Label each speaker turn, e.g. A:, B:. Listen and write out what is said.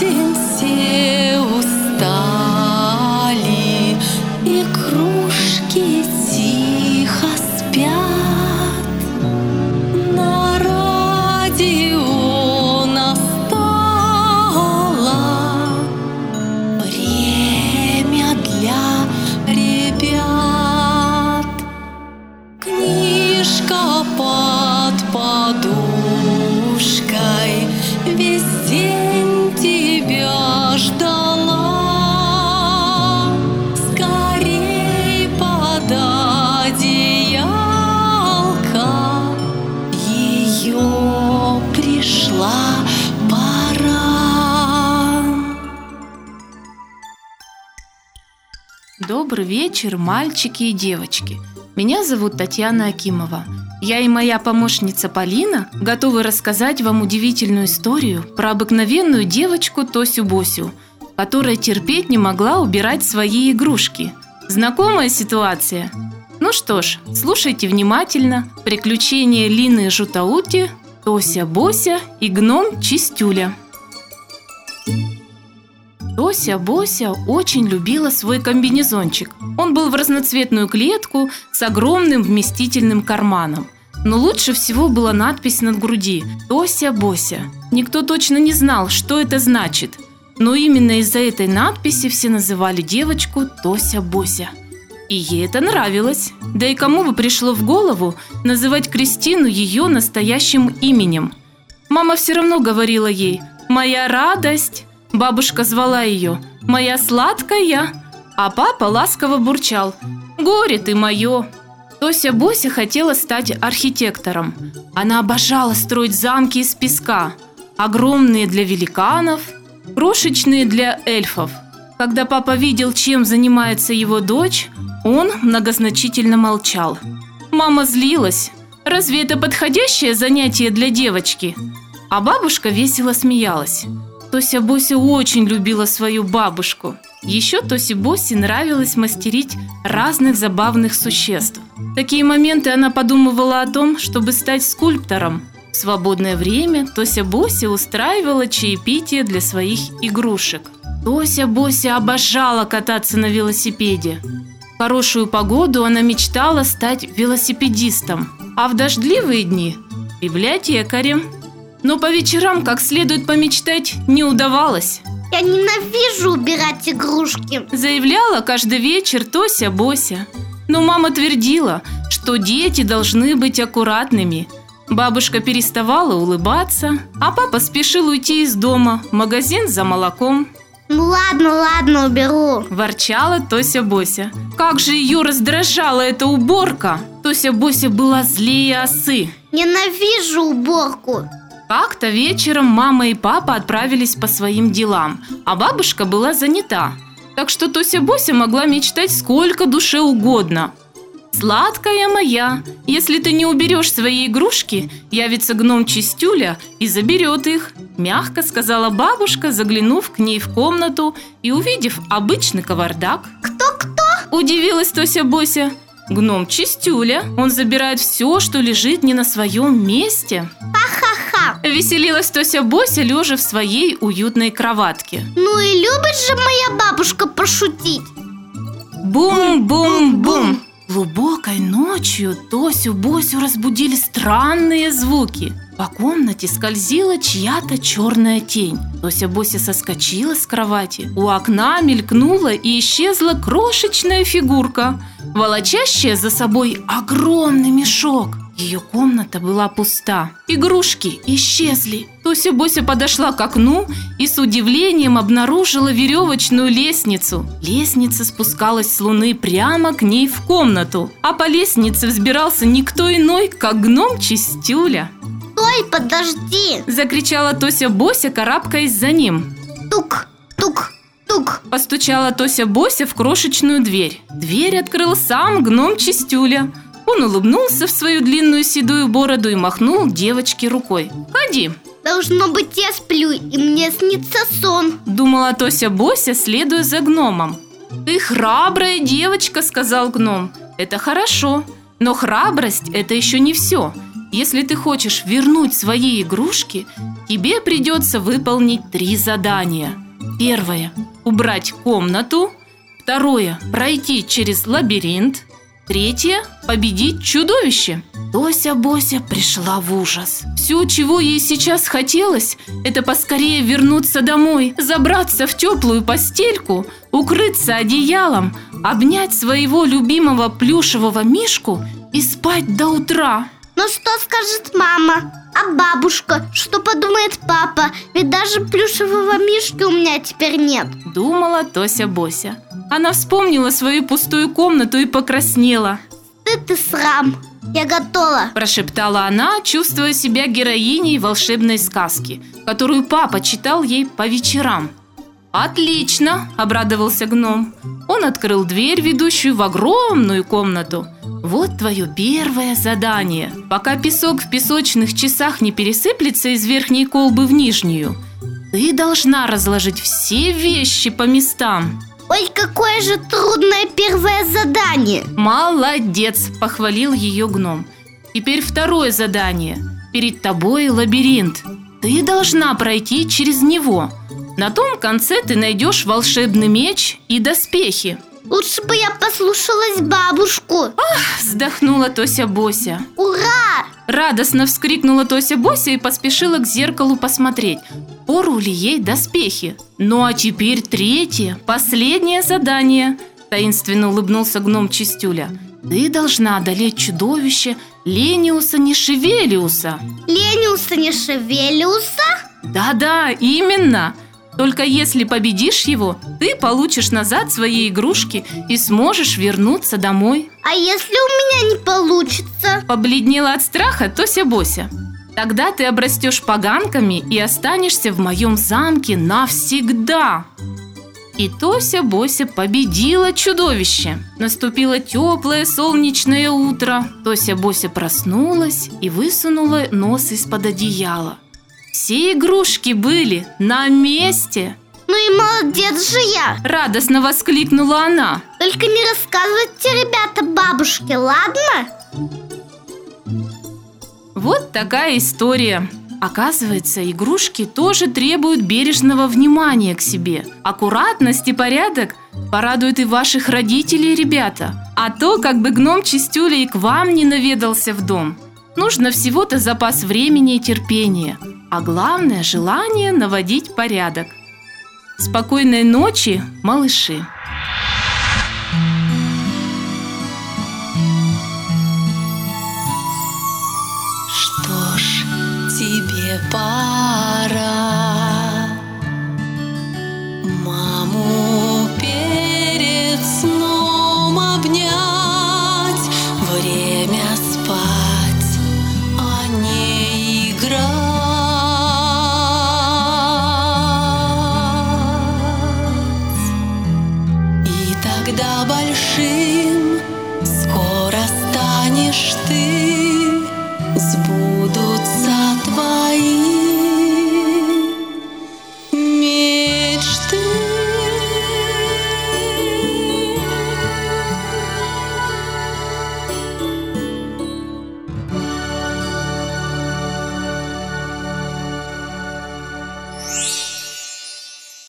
A: день все
B: Добрый вечер, мальчики и девочки. Меня зовут Татьяна Акимова. Я и моя помощница Полина готовы рассказать вам удивительную историю про обыкновенную девочку Тосю Босю, которая терпеть не могла убирать свои игрушки. Знакомая ситуация? Ну что ж, слушайте внимательно. Приключения Лины Жутаути, Тося Бося и гном Чистюля. Тося Бося очень любила свой комбинезончик. Он был в разноцветную клетку с огромным вместительным карманом. Но лучше всего была надпись над груди «Тося Бося». Никто точно не знал, что это значит. Но именно из-за этой надписи все называли девочку Тося Бося. И ей это нравилось. Да и кому бы пришло в голову называть Кристину ее настоящим именем? Мама все равно говорила ей «Моя радость». Бабушка звала ее «Моя сладкая», а папа ласково бурчал «Горе ты мое». Тося Бося хотела стать архитектором. Она обожала строить замки из песка, огромные для великанов, крошечные для эльфов. Когда папа видел, чем занимается его дочь, он многозначительно молчал. Мама злилась. Разве это подходящее занятие для девочки? А бабушка весело смеялась. Тося Бося очень любила свою бабушку. Еще Тосе Босе нравилось мастерить разных забавных существ. В такие моменты она подумывала о том, чтобы стать скульптором. В свободное время Тося Бося устраивала чаепитие для своих игрушек. Тося Бося обожала кататься на велосипеде. В хорошую погоду она мечтала стать велосипедистом, а в дождливые дни – библиотекарем. Но по вечерам как следует помечтать не удавалось.
C: Я ненавижу убирать игрушки.
B: Заявляла каждый вечер Тося Бося. Но мама твердила, что дети должны быть аккуратными. Бабушка переставала улыбаться, а папа спешил уйти из дома в магазин за молоком.
C: Ну ладно, ладно, уберу.
B: Ворчала Тося Бося. Как же ее раздражала эта уборка! Тося Бося была злее осы.
C: Ненавижу уборку.
B: Как-то вечером мама и папа отправились по своим делам, а бабушка была занята. Так что Тося Бося могла мечтать сколько душе угодно. «Сладкая моя, если ты не уберешь свои игрушки, явится гном Чистюля и заберет их», мягко сказала бабушка, заглянув к ней в комнату и увидев обычный кавардак.
C: Кто-кто?
B: Удивилась Тося Бося. Гном Чистюля, он забирает все, что лежит не на своем месте.
C: Ха-ха-ха.
B: Веселилась Тося Бося, лежа в своей уютной кроватке.
C: Ну и любит же моя бабушка пошутить.
B: Бум-бум-бум! Глубокой ночью Тосю Босю разбудили странные звуки. По комнате скользила чья-то черная тень. Тося Бося соскочила с кровати. У окна мелькнула и исчезла крошечная фигурка, волочащая за собой огромный мешок. Ее комната была пуста. Игрушки исчезли. Тося Бося подошла к окну и с удивлением обнаружила веревочную лестницу. Лестница спускалась с луны прямо к ней в комнату. А по лестнице взбирался никто иной, как гном Чистюля.
C: Стой, подожди.
B: Закричала Тося Бося, карабкаясь за ним.
C: Тук, тук, тук.
B: Постучала Тося Бося в крошечную дверь. Дверь открыл сам гном Чистюля. Он улыбнулся в свою длинную седую бороду и махнул девочке рукой. «Ходи!»
C: Должно быть, я сплю, и мне снится сон.
B: Думала Тося Бося, следуя за гномом. «Ты храбрая девочка», — сказал гном. «Это хорошо, но храбрость — это еще не все. Если ты хочешь вернуть свои игрушки, тебе придется выполнить три задания. Первое – убрать комнату. Второе – пройти через лабиринт. Третье – победить чудовище. Тося Бося пришла в ужас. Все, чего ей сейчас хотелось, это поскорее вернуться домой, забраться в теплую постельку, укрыться одеялом, обнять своего любимого плюшевого мишку и спать до утра.
C: Но что скажет мама? А бабушка? Что подумает папа? Ведь даже плюшевого мишки у меня теперь нет.
B: Думала Тося Бося. Она вспомнила свою пустую комнату и покраснела.
C: Стыд и срам. Я готова.
B: Прошептала она, чувствуя себя героиней волшебной сказки, которую папа читал ей по вечерам. «Отлично!» – обрадовался гном. Он открыл дверь, ведущую в огромную комнату. «Вот твое первое задание. Пока песок в песочных часах не пересыплется из верхней колбы в нижнюю, ты должна разложить все вещи по местам».
C: Ой, какое же трудное первое задание.
B: «Молодец!» – похвалил ее гном. «Теперь второе задание. Перед тобой лабиринт. Ты должна пройти через него. На том конце ты найдешь волшебный меч и доспехи».
C: Лучше бы я послушалась бабушку.
B: Вздохнула Тося Бося.
C: Ура!
B: Радостно вскрикнула Тося Бося и поспешила к зеркалу посмотреть, пору ли ей доспехи. Ну а теперь третье, последнее задание. Таинственно улыбнулся гном Чистюля. Ты должна одолеть чудовище Лениуса Нешевелиуса.
C: Лениуса не шевелиуса?
B: Да-да, именно. Только если победишь его, ты получишь назад свои игрушки и сможешь вернуться домой.
C: А если у меня не получится?
B: Побледнела от страха Тося Бося. Тогда ты обрастешь поганками и останешься в моем замке навсегда. И Тося Бося победила чудовище. Наступило теплое солнечное утро. Тося Бося проснулась и высунула нос из-под одеяла. Все игрушки были на месте.
C: Ну и молодец же я.
B: Радостно воскликнула она.
C: Только не рассказывайте, ребята, бабушке, ладно?
B: Вот такая история. Оказывается, игрушки тоже требуют бережного внимания к себе. Аккуратность и порядок порадуют и ваших родителей, ребята. А то, как бы гном Чистюля и к вам не наведался в дом. Нужно всего-то запас времени и терпения. А главное – желание наводить порядок. Спокойной ночи, малыши!
A: Что ж, тебе пора